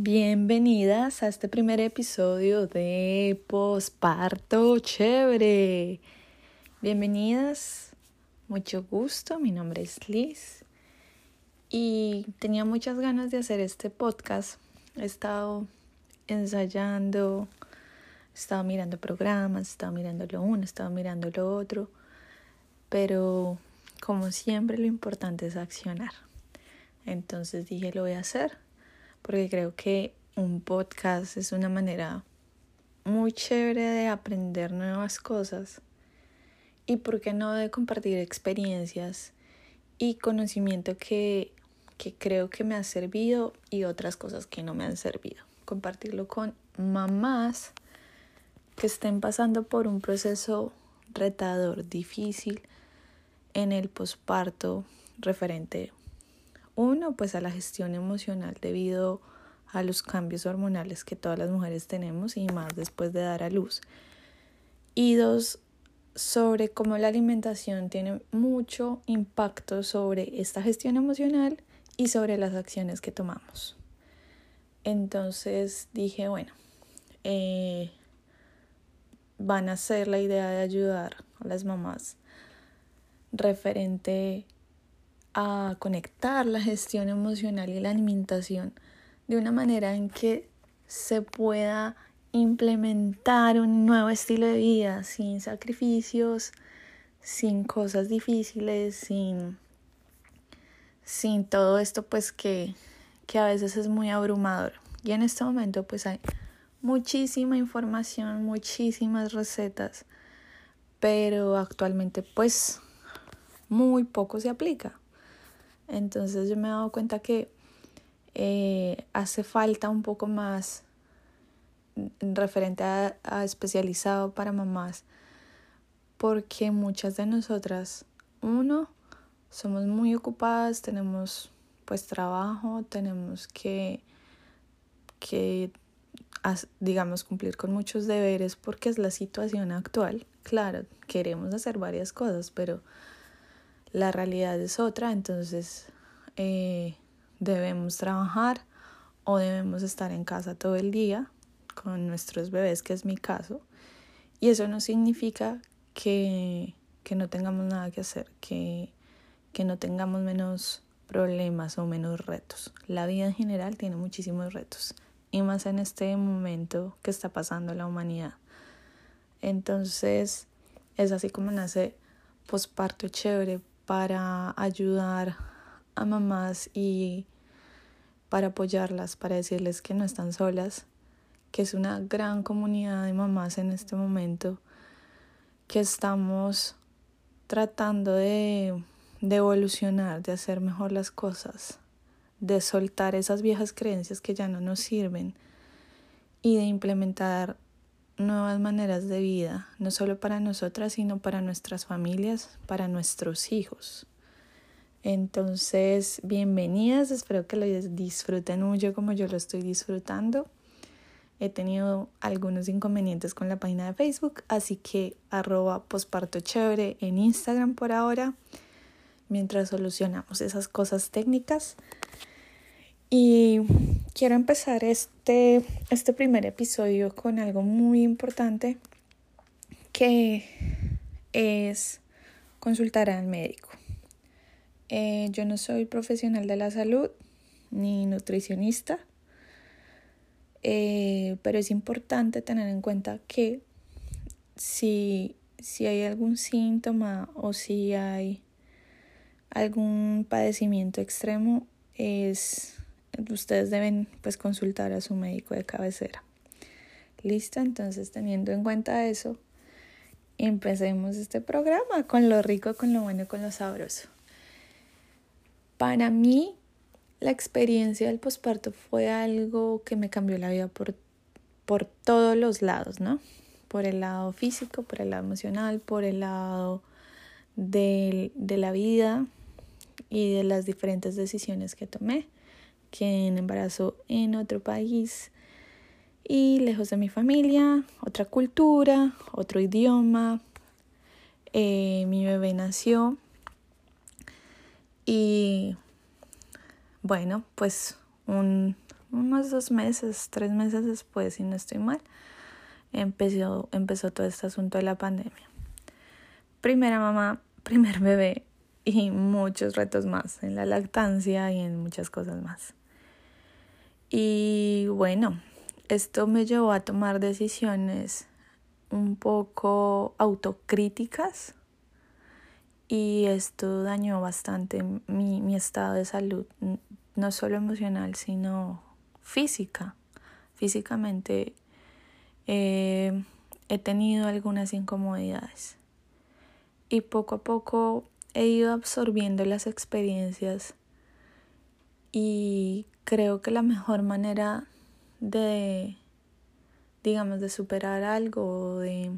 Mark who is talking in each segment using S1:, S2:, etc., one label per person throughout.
S1: Bienvenidas a este primer episodio de Posparto Chévere. Bienvenidas, mucho gusto, mi nombre es Liz y tenía muchas ganas de hacer este podcast. He estado ensayando, he estado mirando programas, he estado mirando lo uno, he estado mirando lo otro, pero como siempre lo importante es accionar. Entonces dije, lo voy a hacer porque creo que un podcast es una manera muy chévere de aprender nuevas cosas y por qué no de compartir experiencias y conocimiento que, que creo que me ha servido y otras cosas que no me han servido. Compartirlo con mamás que estén pasando por un proceso retador, difícil en el posparto referente uno, pues a la gestión emocional debido a los cambios hormonales que todas las mujeres tenemos y más después de dar a luz. Y dos, sobre cómo la alimentación tiene mucho impacto sobre esta gestión emocional y sobre las acciones que tomamos. Entonces dije, bueno, eh, van a ser la idea de ayudar a las mamás referente a conectar la gestión emocional y la alimentación de una manera en que se pueda implementar un nuevo estilo de vida sin sacrificios, sin cosas difíciles, sin, sin todo esto pues que, que a veces es muy abrumador. Y en este momento pues hay muchísima información, muchísimas recetas, pero actualmente pues muy poco se aplica. Entonces yo me he dado cuenta que eh, hace falta un poco más referente a, a, especializado para mamás, porque muchas de nosotras, uno, somos muy ocupadas, tenemos pues trabajo, tenemos que, que digamos, cumplir con muchos deberes porque es la situación actual. Claro, queremos hacer varias cosas, pero la realidad es otra, entonces eh, debemos trabajar o debemos estar en casa todo el día con nuestros bebés, que es mi caso. Y eso no significa que, que no tengamos nada que hacer, que, que no tengamos menos problemas o menos retos. La vida en general tiene muchísimos retos, y más en este momento que está pasando la humanidad. Entonces, es así como nace posparto chévere para ayudar a mamás y para apoyarlas, para decirles que no están solas, que es una gran comunidad de mamás en este momento, que estamos tratando de, de evolucionar, de hacer mejor las cosas, de soltar esas viejas creencias que ya no nos sirven y de implementar nuevas maneras de vida, no solo para nosotras, sino para nuestras familias, para nuestros hijos. Entonces, bienvenidas, espero que lo disfruten mucho como yo lo estoy disfrutando. He tenido algunos inconvenientes con la página de Facebook, así que arroba posparto chévere en Instagram por ahora, mientras solucionamos esas cosas técnicas. Y quiero empezar este, este primer episodio con algo muy importante que es consultar al médico. Eh, yo no soy profesional de la salud ni nutricionista, eh, pero es importante tener en cuenta que si, si hay algún síntoma o si hay algún padecimiento extremo, es ustedes deben pues consultar a su médico de cabecera. Listo, entonces teniendo en cuenta eso, empecemos este programa con lo rico, con lo bueno, con lo sabroso. Para mí, la experiencia del posparto fue algo que me cambió la vida por, por todos los lados, ¿no? Por el lado físico, por el lado emocional, por el lado de, de la vida y de las diferentes decisiones que tomé que en embarazo en otro país y lejos de mi familia, otra cultura, otro idioma. Eh, mi bebé nació y bueno, pues un unos dos meses, tres meses después, si no estoy mal, empezó, empezó todo este asunto de la pandemia. Primera mamá, primer bebé y muchos retos más en la lactancia y en muchas cosas más. Y bueno, esto me llevó a tomar decisiones un poco autocríticas y esto dañó bastante mi, mi estado de salud, no solo emocional, sino física. Físicamente eh, he tenido algunas incomodidades y poco a poco he ido absorbiendo las experiencias y creo que la mejor manera de, digamos, de superar algo de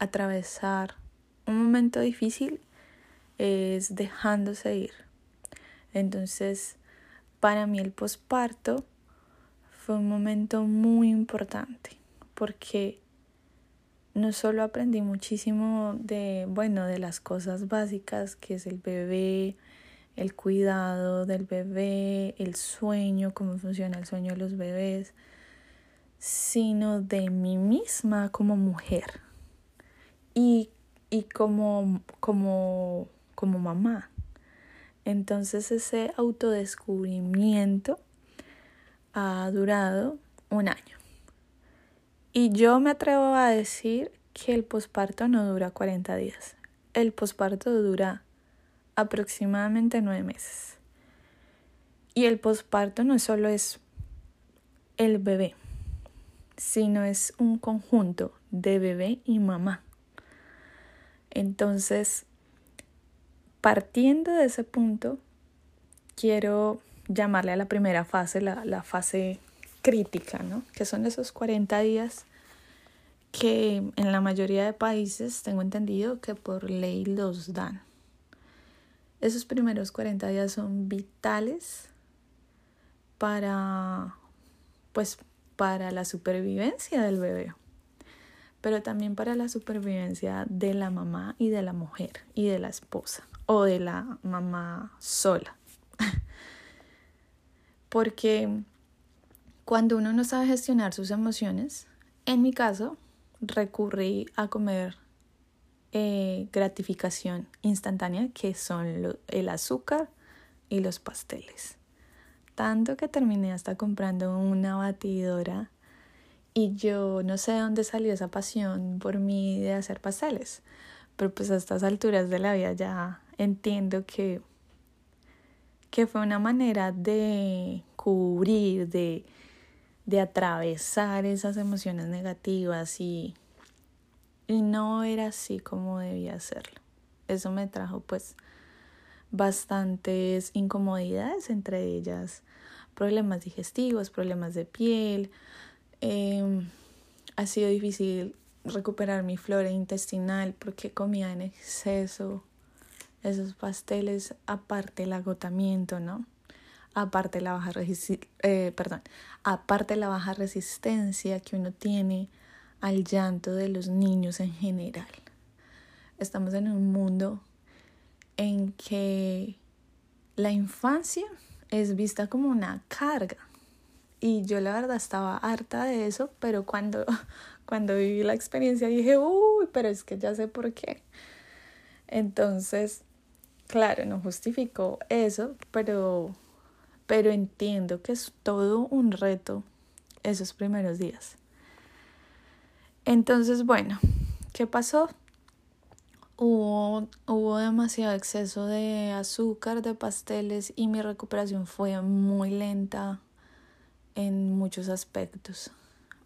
S1: atravesar un momento difícil es dejándose ir. Entonces, para mí el posparto fue un momento muy importante porque no solo aprendí muchísimo de, bueno, de las cosas básicas que es el bebé, el cuidado del bebé, el sueño, cómo funciona el sueño de los bebés, sino de mí misma como mujer y, y como, como, como mamá. Entonces ese autodescubrimiento ha durado un año. Y yo me atrevo a decir que el posparto no dura 40 días. El posparto dura aproximadamente nueve meses. Y el posparto no solo es el bebé, sino es un conjunto de bebé y mamá. Entonces, partiendo de ese punto, quiero llamarle a la primera fase, la, la fase crítica, ¿no? Que son esos 40 días que en la mayoría de países tengo entendido que por ley los dan. Esos primeros 40 días son vitales para pues para la supervivencia del bebé, pero también para la supervivencia de la mamá y de la mujer y de la esposa o de la mamá sola. Porque cuando uno no sabe gestionar sus emociones, en mi caso, recurrí a comer eh, gratificación instantánea, que son el azúcar y los pasteles. Tanto que terminé hasta comprando una batidora y yo no sé de dónde salió esa pasión por mí de hacer pasteles, pero pues a estas alturas de la vida ya entiendo que, que fue una manera de cubrir, de, de atravesar esas emociones negativas y y no era así como debía hacerlo. Eso me trajo pues bastantes incomodidades, entre ellas problemas digestivos, problemas de piel. Em, ha sido difícil recuperar mi flora intestinal porque comía en exceso esos pasteles, aparte el agotamiento, ¿no? Aparte la baja eh, perdón, aparte la baja resistencia que uno tiene al llanto de los niños en general. Estamos en un mundo en que la infancia es vista como una carga. Y yo la verdad estaba harta de eso, pero cuando, cuando viví la experiencia dije, uy, pero es que ya sé por qué. Entonces, claro, no justifico eso, pero, pero entiendo que es todo un reto esos primeros días. Entonces, bueno, ¿qué pasó? Hubo, hubo demasiado exceso de azúcar, de pasteles y mi recuperación fue muy lenta en muchos aspectos.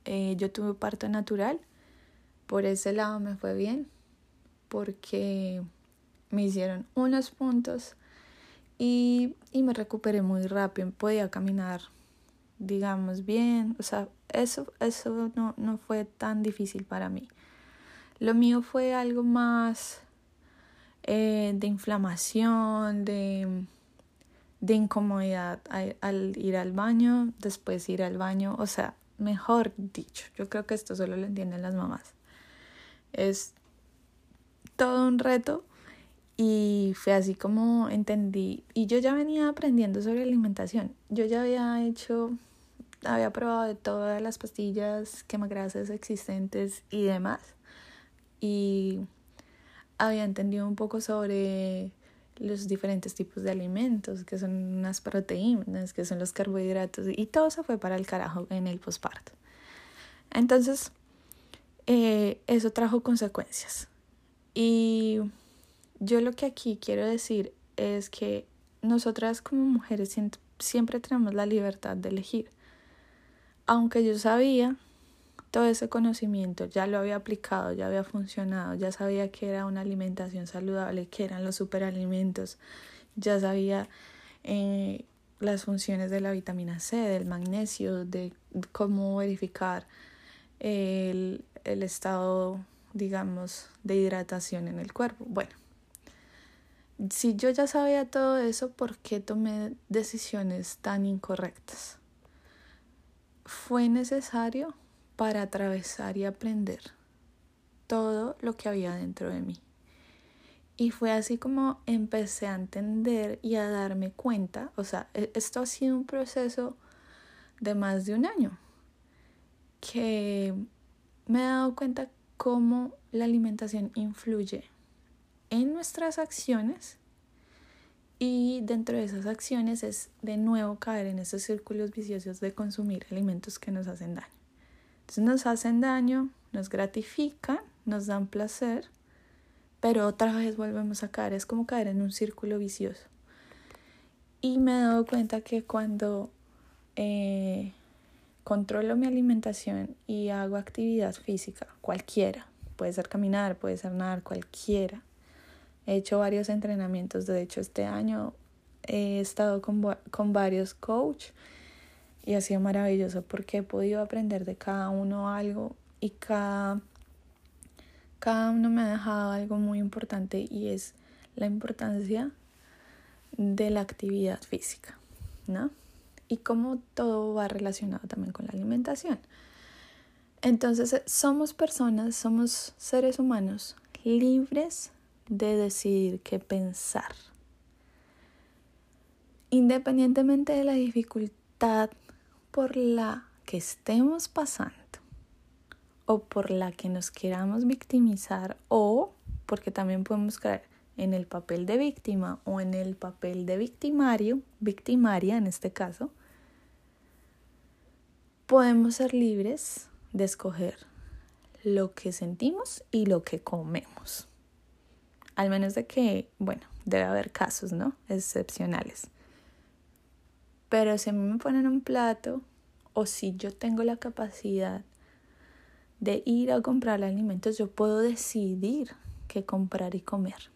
S1: Eh, yo tuve parto natural, por ese lado me fue bien, porque me hicieron unos puntos y, y me recuperé muy rápido, podía caminar, digamos, bien, o sea, eso, eso no, no fue tan difícil para mí. Lo mío fue algo más eh, de inflamación, de, de incomodidad al, ir al baño, después ir al baño, o sea, mejor dicho, yo creo que esto solo lo entienden las mamás. Es todo un reto y fue así como entendí, y yo ya venía aprendiendo sobre alimentación, yo ya había hecho había probado de todas las pastillas quemagrasas existentes y demás. Y había entendido un poco sobre los diferentes tipos de alimentos, que son unas proteínas, que son los carbohidratos, y todo se fue para el carajo en el posparto. Entonces, eh, eso trajo consecuencias. Y yo lo que aquí quiero decir es que nosotras como mujeres siempre tenemos la libertad de elegir. Aunque yo sabía todo ese conocimiento, ya lo había aplicado, ya había funcionado, ya sabía que era una alimentación saludable, que eran los superalimentos, ya sabía eh, las funciones de la vitamina C, del magnesio, de cómo verificar el, el estado, digamos, de hidratación en el cuerpo. Bueno, si yo ya sabía todo eso, ¿por qué tomé decisiones tan incorrectas? Fue necesario para atravesar y aprender todo lo que había dentro de mí. Y fue así como empecé a entender y a darme cuenta, o sea, e-, esto ha sido un proceso de más de un año, que me he dado cuenta cómo la alimentación influye en nuestras acciones y dentro de esas acciones es de nuevo caer en esos círculos viciosos de consumir alimentos que nos hacen daño. Entonces nos hacen daño, nos gratifican, nos dan placer, pero otra vez volvemos a caer. Es como caer en un círculo vicioso. Y me he dado cuenta que cuando eh, controlo mi alimentación y hago actividad física, cualquiera, puede ser caminar, puede ser nadar, cualquiera. He hecho varios entrenamientos, de hecho este año he estado con, con varios coaches y ha sido maravilloso porque he podido aprender de cada uno algo y cada, cada uno me ha dejado algo muy importante y es la importancia de la actividad física, ¿no? Y cómo todo va relacionado también con la alimentación. Entonces, somos personas, somos seres humanos libres de decidir qué pensar. Independientemente de la dificultad por la que estemos pasando o por la que nos queramos victimizar o porque también podemos caer en el papel de víctima o en el papel de victimario, victimaria en este caso, podemos ser libres de escoger lo que sentimos y lo que comemos. Al menos de que, bueno, debe haber casos, ¿no? Excepcionales. Pero si a mí me ponen un plato o si yo tengo la capacidad de ir a comprar alimentos, yo puedo decidir qué comprar y comer.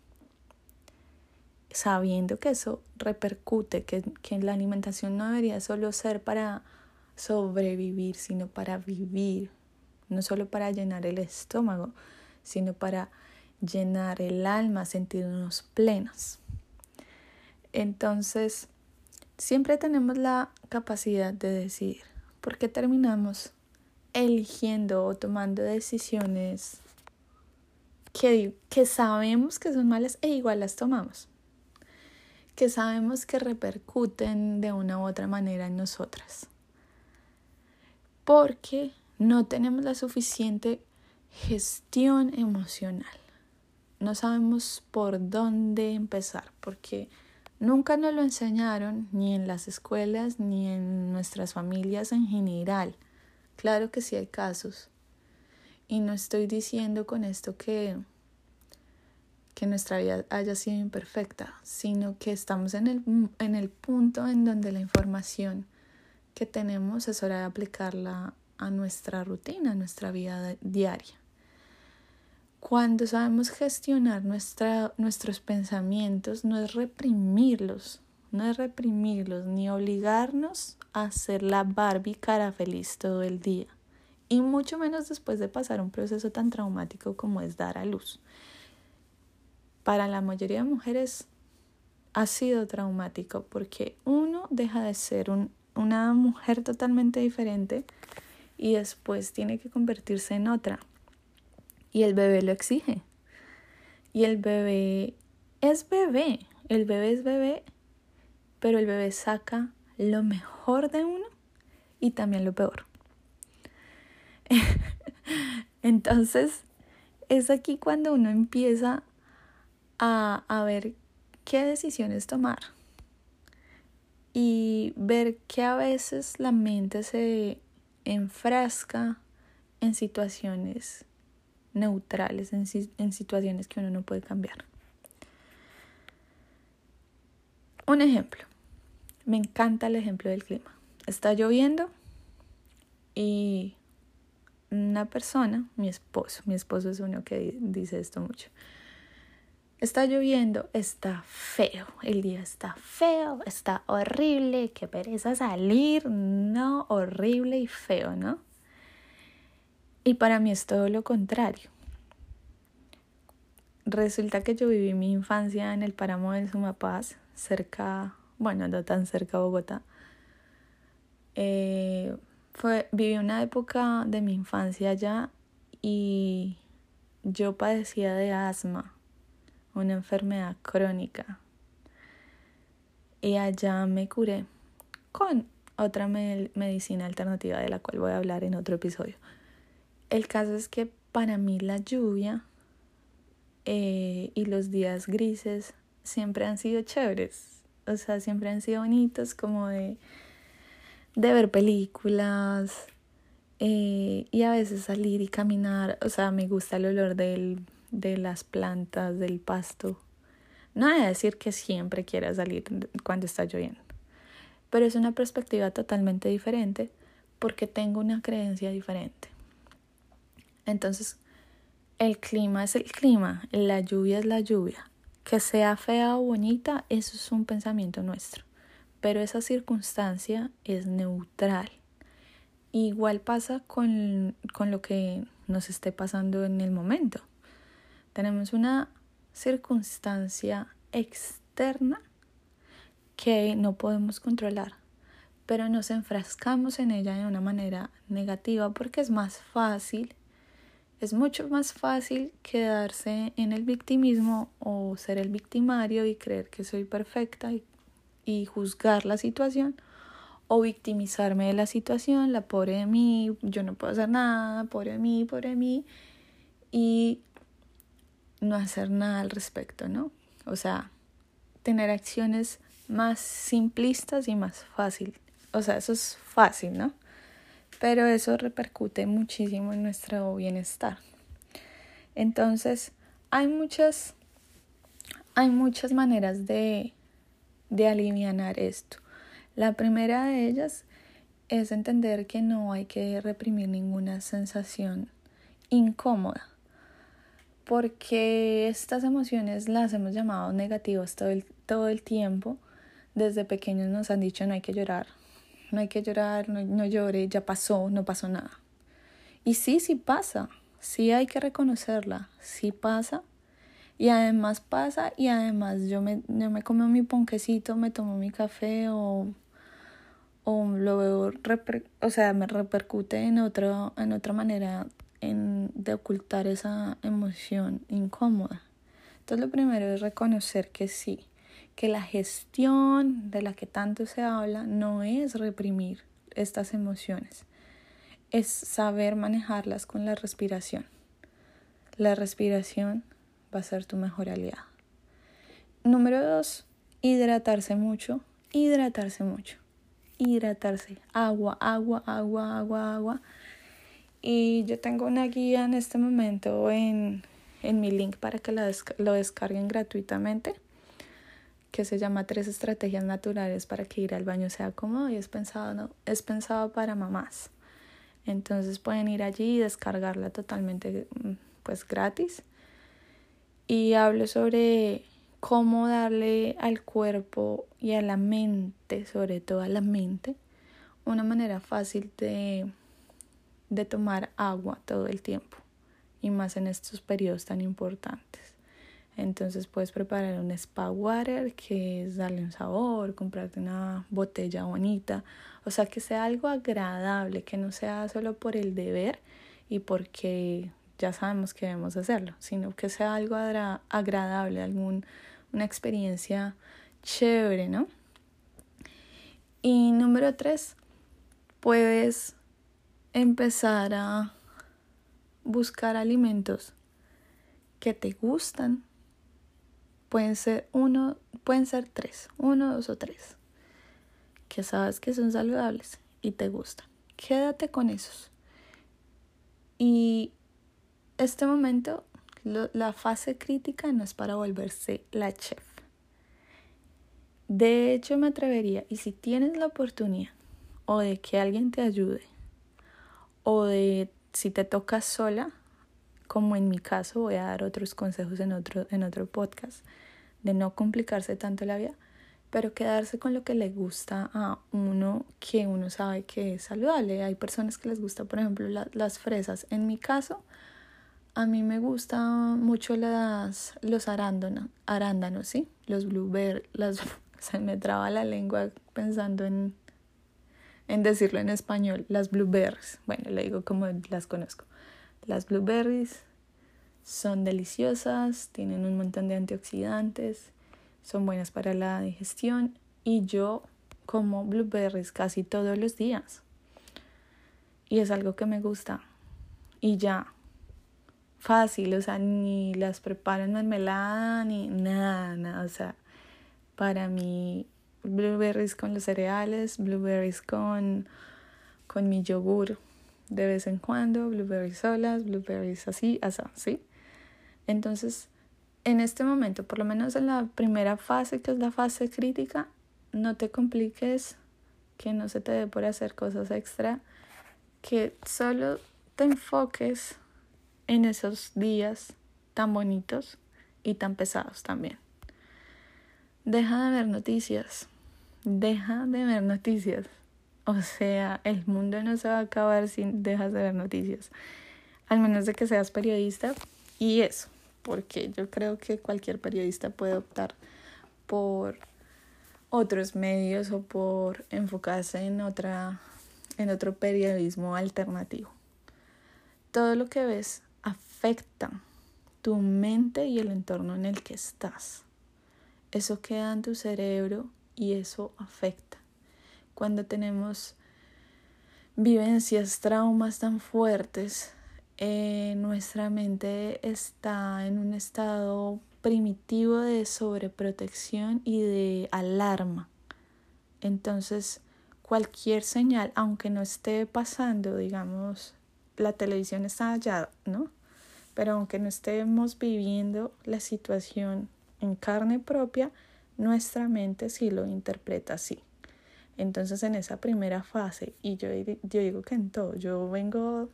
S1: Sabiendo que eso repercute, que, que la alimentación no debería solo ser para sobrevivir, sino para vivir. No solo para llenar el estómago, sino para llenar el alma, sentirnos plenas. Entonces, Siempre tenemos la capacidad de decidir. ¿Por qué terminamos eligiendo o tomando decisiones que, que sabemos que son malas e igual las tomamos? Que sabemos que repercuten de una u otra manera en nosotras. Porque no tenemos la suficiente gestión emocional. No sabemos por dónde empezar, porque Nunca nos lo enseñaron ni en las escuelas ni en nuestras familias en general. Claro que sí hay casos. Y no estoy diciendo con esto que, que nuestra vida haya sido imperfecta, sino que estamos en el, en el punto en donde la información que tenemos es hora de aplicarla a nuestra rutina, a nuestra vida diaria. Cuando sabemos gestionar nuestros pensamientos, no es reprimirlos, no es reprimirlos ni obligarnos a ser la Barbie cara feliz todo el día. Y mucho menos después de pasar un proceso tan traumático como es dar a luz. Para la mayoría de mujeres ha sido traumático porque uno deja de ser un, una mujer totalmente diferente y después tiene que convertirse en otra y el bebé lo exige. Y el bebé es bebé, el bebé es bebé, pero el bebé saca lo mejor de uno y también lo peor. Entonces, es aquí cuando uno empieza a, a ver qué decisiones tomar y ver que a veces la mente se enfrasca en situaciones neutrales, en, situaciones que uno no puede cambiar. Un ejemplo, me encanta el ejemplo del clima. Está lloviendo y una persona, mi esposo, mi esposo es uno que dice esto mucho, Está lloviendo, está feo, el día está feo, está horrible, qué pereza salir, no, horrible y feo, ¿no? Y para mí es todo lo contrario. Resulta que yo viví mi infancia en el páramo del Sumapaz, cerca, bueno, no tan cerca de Bogotá. Eh, fue, viví una época de mi infancia allá y yo padecía de asma una enfermedad crónica. Y allá me curé con otra medicina alternativa de la cual voy a hablar en otro episodio. El caso es que para mí la lluvia eh, y los días grises siempre han sido chéveres. O sea, siempre han sido bonitos como de, de ver películas eh, y a veces salir y caminar. O sea, me gusta el olor del de las plantas, del pasto. No hay decir que siempre quiera salir cuando está lloviendo, pero es una perspectiva totalmente diferente porque tengo una creencia diferente. Entonces, el clima es el clima, la lluvia es la lluvia. Que sea fea o bonita, eso es un pensamiento nuestro. Pero esa circunstancia es neutral. Igual pasa con, con lo que nos esté pasando en el momento. Tenemos una circunstancia externa que no podemos controlar, pero nos enfrascamos en ella de una manera negativa porque es más fácil, es mucho más fácil quedarse en el victimismo o ser el victimario y creer que soy perfecta y, juzgar la situación o victimizarme de la situación, la pobre de mí, yo no puedo hacer nada, pobre de mí, pobre de mí y no hacer nada al respecto, ¿no? O sea, tener acciones más simplistas y más fácil. O sea, eso es fácil, ¿no? Pero eso repercute muchísimo en nuestro bienestar. Entonces, hay muchas, hay muchas maneras de, de aliviar esto. La primera de ellas es entender que no hay que reprimir ninguna sensación incómoda porque estas emociones las hemos llamado negativas todo el, todo el tiempo. Desde pequeños nos han dicho no hay que llorar, no hay que llorar, no, no llore, ya pasó, no pasó nada. Y sí, sí pasa, sí hay que reconocerla, sí pasa. Y además pasa y además yo me, yo me como mi ponquecito, me tomo mi café o, o lo veo, o sea, me repercute en, en otra manera de ocultar esa emoción incómoda. Entonces lo primero es reconocer que sí, que la gestión de la que tanto se habla no es reprimir estas emociones, es saber manejarlas con la respiración. La respiración va a ser tu mejor aliada. Número dos, hidratarse mucho, hidratarse mucho, hidratarse, agua, agua, agua, agua, agua y yo tengo una guía en este momento en, en mi link para que la lo descarguen gratuitamente, que se llama Tres Estrategias Naturales para que ir al baño sea cómodo y es pensado, no, es pensado para mamás. Entonces pueden ir allí y descargarla totalmente pues gratis. Y hablo sobre cómo darle al cuerpo y a la mente, sobre todo a la mente, una manera fácil de de tomar agua todo el tiempo y más en estos periodos tan importantes. Entonces puedes preparar un spa water que es darle un sabor, comprarte una botella bonita, o sea que sea algo agradable, que no sea solo por el deber y porque ya sabemos que debemos hacerlo, sino que sea algo agradable, algún, una experiencia chévere, ¿no? Y número tres, puedes empezar a buscar alimentos que te gustan. Pueden ser uno, pueden ser tres, uno, dos o tres, que sabes que son saludables y te gustan. Quédate con esos. Y este momento, la fase crítica no es para volverse la chef. De hecho, me atrevería, y si tienes la oportunidad, o de que alguien te ayude, o de si te tocas sola, como en mi caso, voy a dar otros consejos en otro, en otro podcast, de no complicarse tanto la vida, pero quedarse con lo que le gusta a uno que uno sabe que es saludable. Hay personas que les gusta, por ejemplo, las fresas. En mi caso, a mí me gustan mucho las, los arándanos, arándanos, ¿sí? Los blueberries, las, se me traba la lengua pensando en, en decirlo en español, las blueberries. Bueno, le digo como las conozco. Las blueberries son deliciosas, tienen un montón de antioxidantes, son buenas para la digestión y yo como blueberries casi todos los días. Y es algo que me gusta. Y ya, fácil, o sea, ni las preparo en mermelada, ni nada, nada, o sea, para mí blueberries con los cereales, blueberries con, con mi yogur de vez en cuando, blueberries solas, blueberries así, así, ¿sí? Entonces, en este momento, por lo menos en la primera fase, que es la fase crítica, no te compliques, que no se te dé por hacer cosas extra, que solo te enfoques en esos días tan bonitos y tan pesados también. Deja de ver noticias. Deja de ver noticias. O sea, el mundo no se va a acabar si dejas de ver noticias. Al menos de que seas periodista. Y eso, porque yo creo que cualquier periodista puede optar por otros medios o por enfocarse en otra en otro periodismo alternativo. Todo lo que ves afecta tu mente y el entorno en el que estás. Eso queda en tu cerebro y eso afecta. Cuando tenemos vivencias, traumas tan fuertes, eh, nuestra mente está en un estado primitivo de sobreprotección y de alarma. Entonces, cualquier señal, aunque no esté pasando, digamos, la televisión está allá, ¿no? Pero aunque no estemos viviendo la situación en carne propia, nuestra mente sí lo interpreta así. Entonces en esa primera fase, y yo, yo digo que en todo, yo vengo,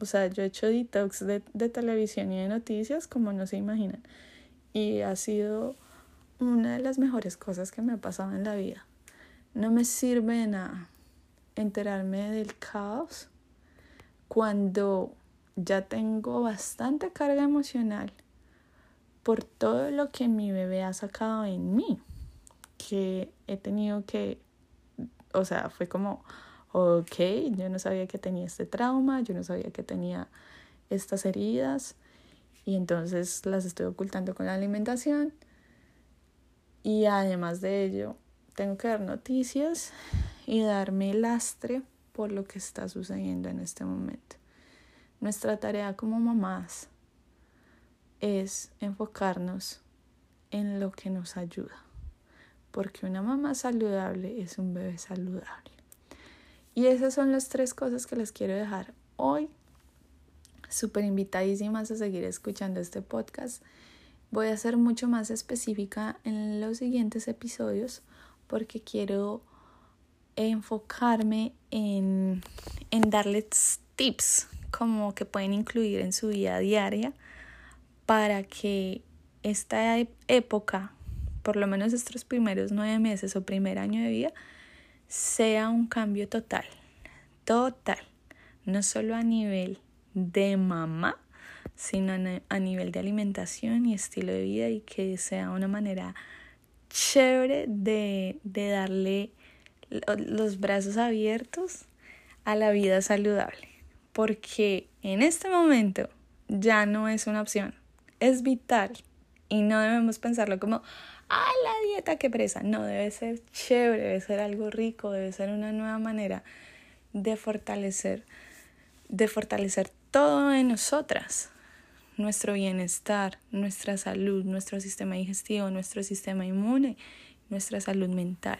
S1: o sea, yo he hecho detox de, de televisión y de noticias como no se imaginan. Y ha sido una de las mejores cosas que me ha pasado en la vida. No me sirve de nada enterarme del caos cuando ya tengo bastante carga emocional por todo lo que mi bebé ha sacado en mí, que he tenido que, o sea, fue como, ok, yo no sabía que tenía este trauma, yo no sabía que tenía estas heridas y entonces las estoy ocultando con la alimentación y además de ello tengo que dar noticias y darme lastre por lo que está sucediendo en este momento. Nuestra tarea como mamás es enfocarnos en lo que nos ayuda, porque una mamá saludable es un bebé saludable. Y esas son las tres cosas que les quiero dejar hoy. Súper invitadísimas a seguir escuchando este podcast. Voy a ser mucho más específica en los siguientes episodios porque quiero enfocarme en, en darles tips como que pueden incluir en su vida diaria para que esta época, por lo menos estos primeros nueve meses o primer año de vida, sea un cambio total, total, no solo a nivel de mamá, sino a nivel de alimentación y estilo de vida y que sea una manera chévere de, de darle los brazos abiertos a la vida saludable, porque en este momento ya no es una opción, es vital y no debemos pensarlo como, ah, la dieta que presa. No, debe ser chévere, debe ser algo rico, debe ser una nueva manera de fortalecer, de fortalecer todo en nosotras, nuestro bienestar, nuestra salud, nuestro sistema digestivo, nuestro sistema inmune, nuestra salud mental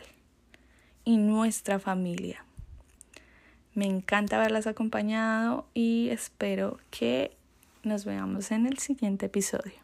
S1: y nuestra familia. Me encanta haberlas acompañado y espero que nos veamos en el siguiente episodio.